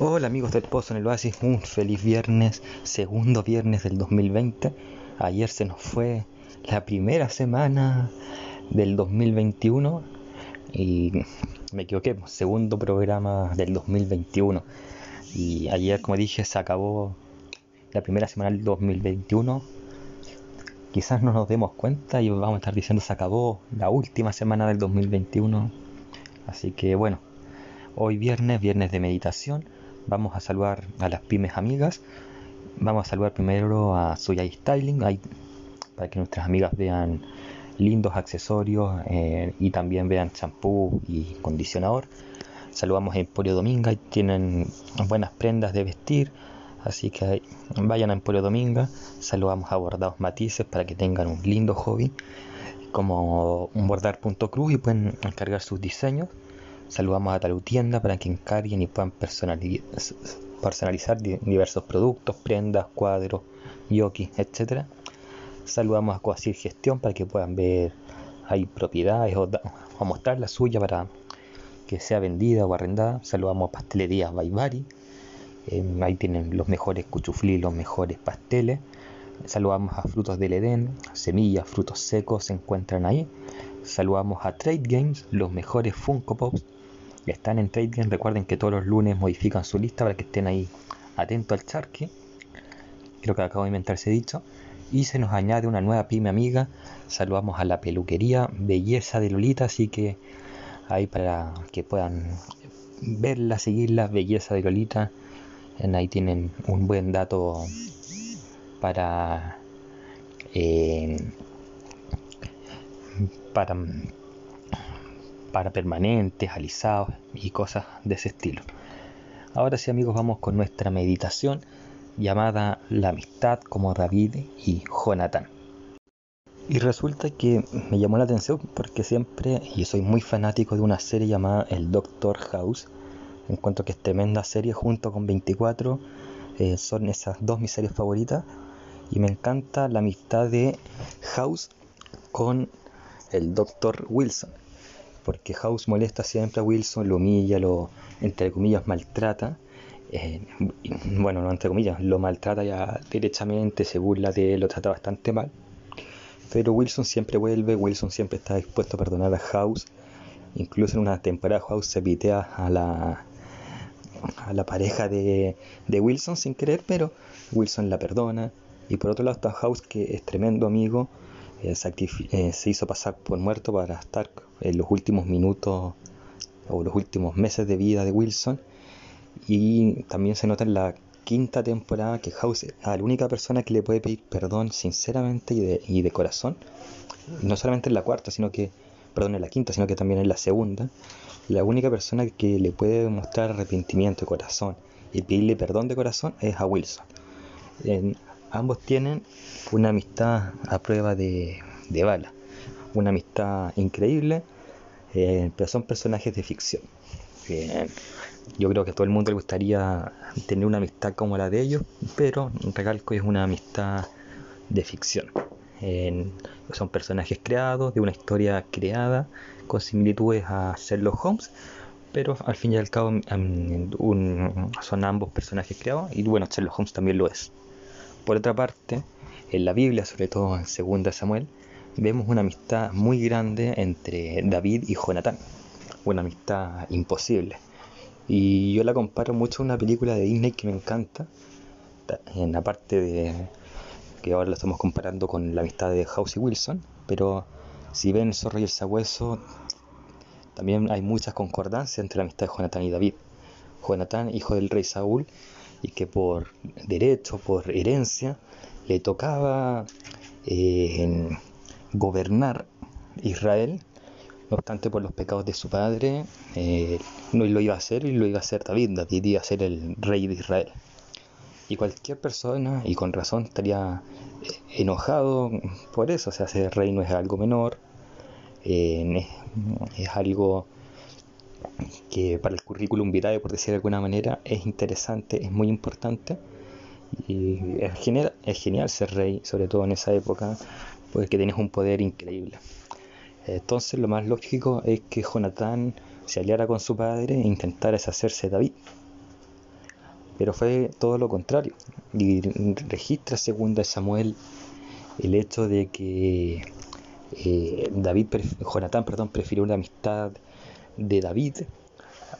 Hola amigos del Pozo en el Oasis, un feliz viernes, segundo viernes del 2020. Ayer se nos fue la primera semana del 2021 y me equivoqué, segundo programa del 2021. Y ayer, como dije, se acabó la primera semana del 2021. Quizás no nos demos cuenta y vamos a estar diciendo se acabó la última semana del 2021. Así que bueno, hoy viernes, viernes de meditación vamos a saludar a las pymes amigas. Vamos a saludar primero a Suyai Styling, para que nuestras amigas vean lindos accesorios eh, y también vean champú y condicionador. Saludamos a Emporio Dominga, tienen buenas prendas de vestir, así que vayan a Emporio Dominga. Saludamos a Bordados Matices para que tengan un lindo hobby como un bordar.cruz y pueden encargar sus diseños. Saludamos a Talutienda para que encarguen y puedan personalizar diversos productos, prendas, cuadros, yoki, etc. Saludamos a Coasir Gestión para que puedan ver hay propiedades o, mostrar la suya para que sea vendida o arrendada. Saludamos a Pastelería Baibari. Eh, ahí tienen los mejores cuchuflí, los mejores pasteles. Saludamos a Frutos del Edén, semillas, frutos secos se encuentran ahí. Saludamos a Trade Games, los mejores Funko Pops están en trading, recuerden que todos los lunes modifican su lista para que estén ahí atentos al charque. Creo que acabo de inventar ese dicho. Y se nos añade una nueva pyme amiga. Saludamos a la peluquería Belleza de Lolita, así que ahí para que puedan verla, seguirla, Belleza de Lolita. Ahí tienen un buen dato para eh, para para permanentes, alisados y cosas de ese estilo. Ahora sí amigos vamos con nuestra meditación llamada La amistad como David y Jonathan. Y resulta que me llamó la atención porque siempre, y soy muy fanático de una serie llamada El Doctor House, encuentro que es tremenda serie junto con 24, eh, son esas dos mis series favoritas, y me encanta la amistad de House con el Doctor Wilson porque House molesta siempre a Wilson, lo humilla, lo, entre comillas, maltrata. Eh, bueno, no entre comillas, lo maltrata ya derechamente, se burla de él, lo trata bastante mal. Pero Wilson siempre vuelve, Wilson siempre está dispuesto a perdonar a House. Incluso en una temporada House se pitea a la, pareja de, de Wilson sin querer, pero Wilson la perdona. Y por otro lado está House, que es tremendo amigo, eh, eh, se hizo pasar por muerto para estar en los últimos minutos o los últimos meses de vida de Wilson. Y también se nota en la quinta temporada que House es la única persona que le puede pedir perdón sinceramente y de, y de corazón. No solamente en la cuarta, sino que, perdón, en la quinta, sino que también en la segunda. La única persona que le puede mostrar arrepentimiento de corazón y pedirle perdón de corazón es a Wilson. ambos tienen una amistad a prueba de, de bala una amistad increíble, eh, pero son personajes de ficción. yo creo que a todo el mundo le gustaría tener una amistad como la de ellos, pero recalco es una amistad de ficción. son personajes creados, de una historia creada, con similitudes a Sherlock Holmes, pero al fin y al cabo son ambos personajes creados, y bueno, Sherlock Holmes también lo es. Por otra parte, en la Biblia, sobre todo en 2 Samuel, vemos una amistad muy grande entre David y Jonathan, una amistad imposible. Y yo la comparo mucho a una película de Disney que me encanta, en la parte de que ahora la estamos comparando con la amistad de House y Wilson, pero si ven el zorro y el sabueso, también hay muchas concordancias entre la amistad de Jonathan y David. Jonathan, hijo del rey Saúl, y que por derecho, por herencia, le tocaba eh, gobernar Israel, no obstante por los pecados de su padre, eh, no lo iba a hacer y lo iba a hacer David, David iba a ser el rey de Israel. Y cualquier persona, y con razón, estaría eh, enojado por eso, o sea, ser rey no es algo menor, eh, es, algo que para el currículum vitae, por decir de alguna manera, es interesante, es muy importante. Y es genial, es genial ser rey, sobre todo en esa época, porque tienes un poder increíble. Entonces lo más lógico es que Jonathan se aliara con su padre e intentara deshacerse de David. pero fue todo lo contrario. Y registra segunda Samuel el hecho de que eh, David, Jonatán, perdón, prefirió la amistad de David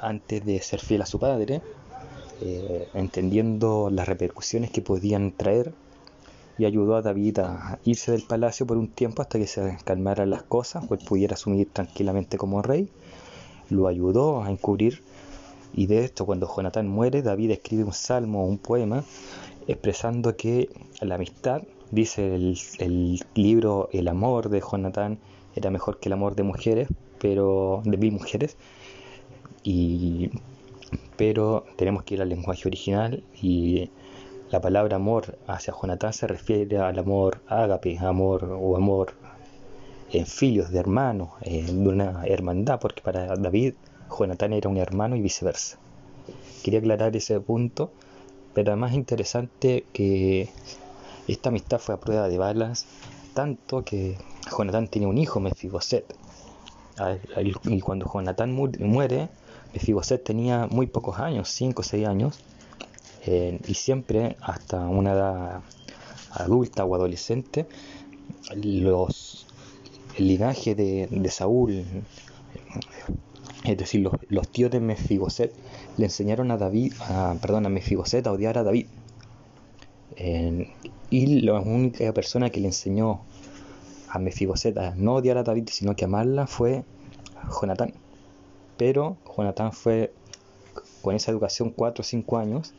antes de ser fiel a su padre, eh, entendiendo las repercusiones que podían traer y ayudó a David a irse del palacio por un tiempo hasta que se calmaran las cosas, o él pudiera asumir tranquilamente como rey. Lo ayudó a encubrir y de esto cuando Jonatán muere, David escribe un salmo, un poema, expresando que la amistad, dice el, libro El amor de Jonatán, era mejor que el amor de mujeres, pero de mil mujeres. Y, pero tenemos que ir al lenguaje original y la palabra amor hacia Jonatán se refiere al amor ágape, amor o amor en filios de hermanos, de una hermandad, porque para David Jonatán era un hermano y viceversa. Quería aclarar ese punto, pero además interesante que esta amistad fue a prueba de balas, tanto que Jonatán tiene un hijo, Mefiboset. Y cuando Jonatán muere, Mefiboset tenía muy pocos años, 5 o 6 años, eh, y siempre hasta una edad adulta o adolescente, los, el linaje de, de Saúl, es decir, los, tíos de Mefiboset le enseñaron a David, a, perdón, a Mefiboset a odiar a David. y la única persona que le enseñó a Mefiboset a no odiar a David, sino que amarla fue Jonatán. Pero Jonatán fue con esa educación 4 o 5 años.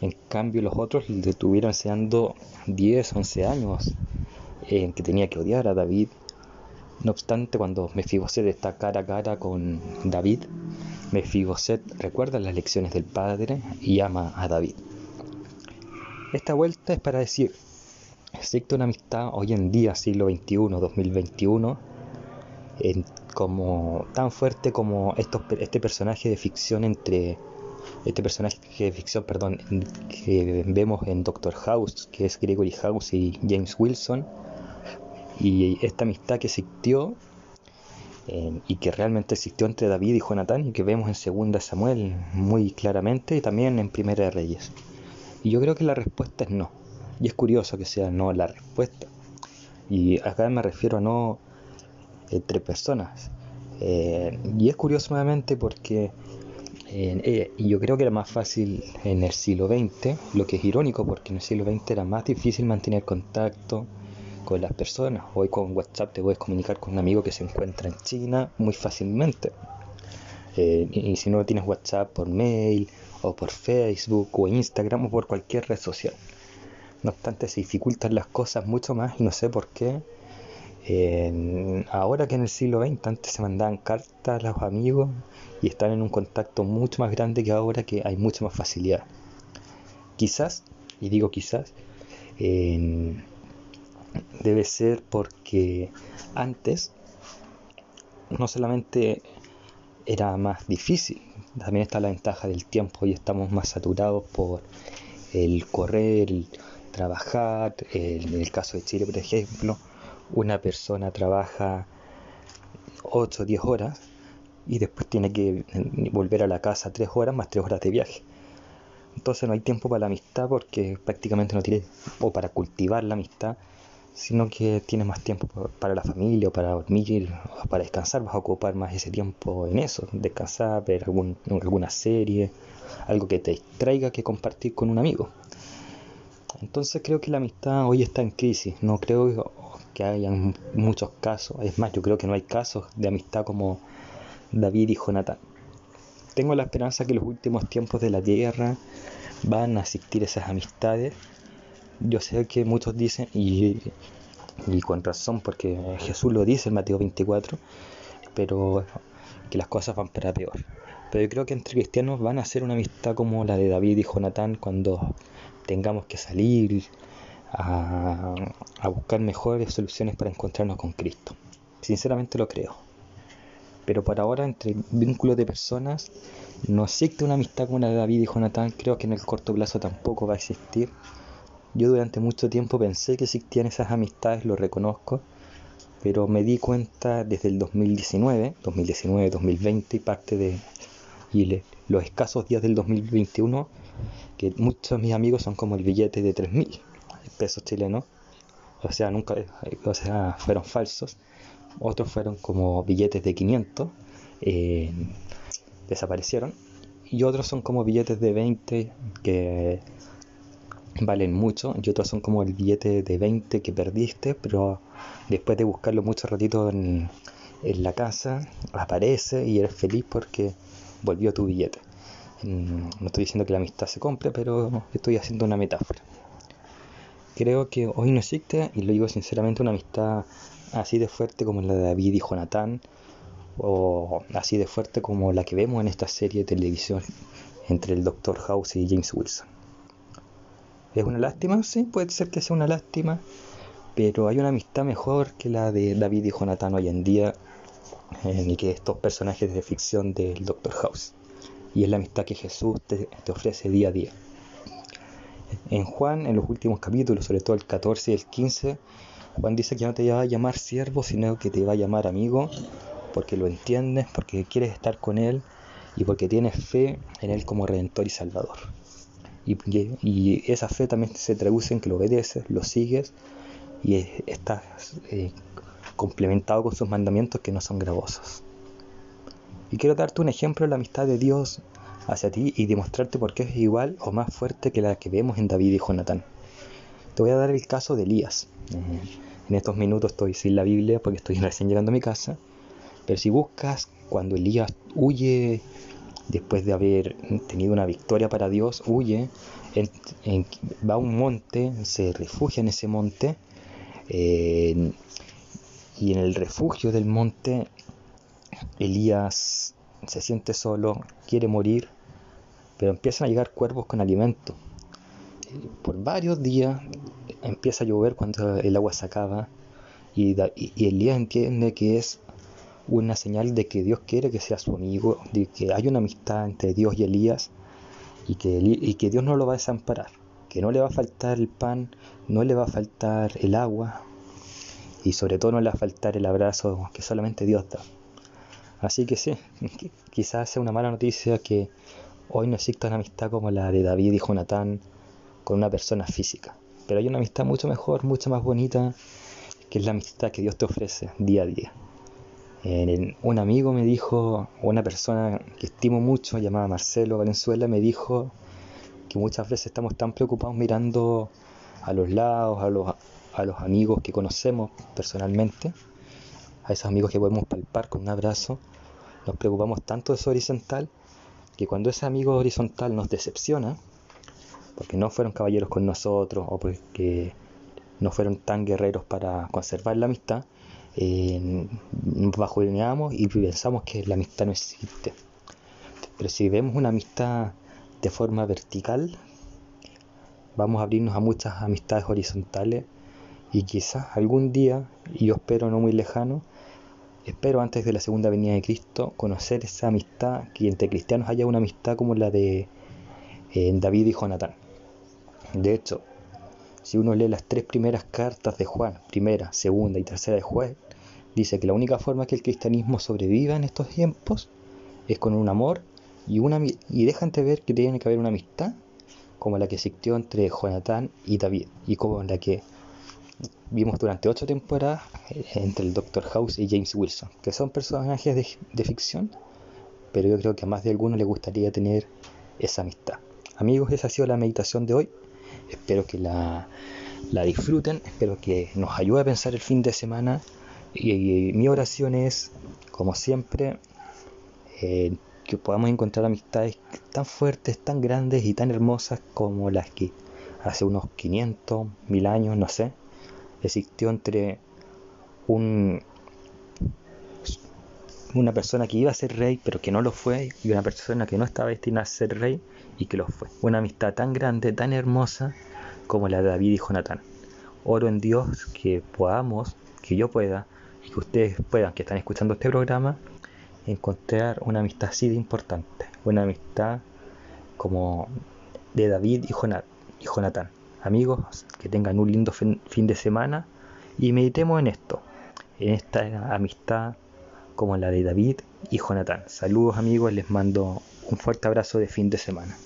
En cambio, los otros le estuvieron enseñando 10, 11 años en que tenía que odiar a David no obstante, cuando Mefiboset está cara a cara con David, Mefiboset recuerda las lecciones del padre y ama a David. Esta vuelta es para decir, existe una amistad hoy en día, siglo XXI, 2021, como, tan fuerte como este personaje de ficción entre este personaje de ficción, perdón, que vemos en Doctor House, que es Gregory House y James Wilson, y esta amistad que existió y que realmente existió entre David y Jonatán y que vemos en Segunda Samuel muy claramente y también en Primera de Reyes. Y yo creo que la respuesta es no. Y es curioso que sea no la respuesta. Y acá me refiero a no entre personas. Eh, y es curioso nuevamente porque eh, y yo creo que era más fácil en el siglo XX, lo que es irónico porque en el siglo XX era más difícil mantener contacto, con las personas. Hoy con WhatsApp te puedes comunicar con un amigo que se encuentra en China muy fácilmente. Eh, y, si no tienes WhatsApp por mail o por Facebook o Instagram o por cualquier red social. No obstante, se dificultan las cosas mucho más y no sé por qué. ahora que en el siglo XX antes se mandaban cartas a los amigos y están en un contacto mucho más grande que ahora que hay mucha más facilidad. Quizás, y digo quizás, debe ser porque antes no solamente era más difícil, también está la ventaja del tiempo y estamos más saturados por el correr, el trabajar. En el caso de Chile, por ejemplo, una persona trabaja 8 o 10 horas y después tiene que volver a la casa 3 horas más 3 horas de viaje. Entonces no hay tiempo para la amistad porque prácticamente no tiene, o para cultivar la amistad, sino que tienes más tiempo para la familia o para dormir o para descansar, vas a ocupar más ese tiempo en eso, descansar, ver algún, alguna serie, algo que te distraiga que compartir con un amigo. Entonces creo que la amistad hoy está en crisis, no creo que haya muchos casos, es más, yo creo que no hay casos de amistad como David y Jonathan. Tengo la esperanza que en los últimos tiempos de la tierra van a existir esas amistades yo sé que muchos dicen, y, con razón, porque Jesús lo dice en Mateo 24, pero que las cosas van para peor. Pero yo creo que entre cristianos van a ser una amistad como la de David y Jonatán cuando tengamos que salir a, a buscar mejores soluciones para encontrarnos con Cristo. Sinceramente lo creo. Pero por ahora, entre vínculos de personas, no existe una amistad como la de David y Jonatán. Creo que en el corto plazo tampoco va a existir. Yo durante mucho tiempo pensé que existían esas amistades, lo reconozco, pero me di cuenta desde el 2019, 2019, 2020 y parte de y los escasos días del 2021, que muchos de mis amigos son como el billete de 3.000 pesos chilenos, o sea, nunca, o sea, fueron falsos, otros fueron como billetes de 500, eh, desaparecieron, y otros son como billetes de 20 que valen mucho, y otros son como el billete de 20 que perdiste, pero después de buscarlo mucho ratito en, la casa, aparece y eres feliz porque volvió tu billete. Mm, no estoy diciendo que la amistad se compre, pero estoy haciendo una metáfora. Creo que hoy no existe, y lo digo sinceramente, una amistad así de fuerte como la de David y Jonathan, o así de fuerte como la que vemos en esta serie de televisión entre el Dr. House y James Wilson. ¿Es una lástima? Sí, puede ser que sea una lástima, pero hay una amistad mejor que la de David y Jonathan hoy en día, eh, ni que estos personajes de ficción del Dr. House. Y es la amistad que Jesús te, te ofrece día a día. En Juan, en los últimos capítulos, sobre todo el 14 y el 15, Juan dice que no te va a llamar siervo, sino que te va a llamar amigo, porque lo entiendes, porque quieres estar con Él y porque tienes fe en Él como Redentor y Salvador. Y, esa fe también se traduce en que lo obedeces, lo sigues y estás eh, complementado con sus mandamientos que no son gravosos. Y quiero darte un ejemplo de la amistad de Dios hacia ti y demostrarte por qué es igual o más fuerte que la que vemos en David y Jonatán. Te voy a dar el caso de Elías. En estos minutos estoy sin la Biblia porque estoy recién llegando a mi casa. Pero si buscas cuando Elías huye después de haber tenido una victoria para Dios, huye, va a un monte, se refugia en ese monte, eh, y en el refugio del monte, Elías se siente solo, quiere morir, pero empiezan a llegar cuervos con alimento. Por varios días empieza a llover cuando el agua se acaba, y, y Elías entiende que es una señal de que Dios quiere que sea su amigo, de que hay una amistad entre Dios y Elías y que, y que Dios no lo va a desamparar, que no le va a faltar el pan, no le va a faltar el agua y sobre todo no le va a faltar el abrazo que solamente Dios da. Así que sí, quizás sea una mala noticia que hoy no exista una amistad como la de David y Jonatán con una persona física, pero hay una amistad mucho mejor, mucho más bonita, que es la amistad que Dios te ofrece día a día. Un amigo me dijo, una persona que estimo mucho, llamada Marcelo Valenzuela, me dijo que muchas veces estamos tan preocupados mirando a los lados, a los, a los amigos que conocemos personalmente, a esos amigos que podemos palpar con un abrazo, nos preocupamos tanto de eso horizontal que cuando ese amigo horizontal nos decepciona, porque no fueron caballeros con nosotros o porque no fueron tan guerreros para conservar la amistad, eh, y pensamos que la amistad no existe. Pero si vemos una amistad de forma vertical, vamos a abrirnos a muchas amistades horizontales y quizás algún día, y yo espero no muy lejano, espero antes de la segunda venida de Cristo conocer esa amistad, que entre cristianos haya una amistad como la de eh, David y Jonatán. De hecho, si uno lee las tres primeras cartas de Juan, primera, segunda y tercera de Juan, dice que la única forma que el cristianismo sobreviva en estos tiempos es con un amor y, una, y deja ver que tiene que haber una amistad como la que existió entre Jonathan y David y como la que vimos durante ocho temporadas eh, entre el Dr. House y James Wilson, que son personajes de, de ficción, pero yo creo que a más de alguno le gustaría tener esa amistad. Amigos, esa ha sido la meditación de hoy. Espero que la, disfruten, espero que nos ayude a pensar el fin de semana. Y, mi oración es, como siempre, eh, que podamos encontrar amistades tan fuertes, tan grandes y tan hermosas como las que hace unos 500, 1000 años, no sé, existió entre un, una persona que iba a ser rey pero que no lo fue y una persona que no estaba destinada a ser rey y que lo fue. Una amistad tan grande, tan hermosa como la de David y Jonatán. Oro en Dios que podamos, que yo pueda, y que ustedes puedan, que están escuchando este programa, encontrar una amistad así de importante. Una amistad como de David y Jonathan. Amigos, que tengan un lindo fin de semana y meditemos en esto, en esta amistad como la de David y Jonathan. Saludos amigos, les mando Un fuerte abrazo de fin de semana.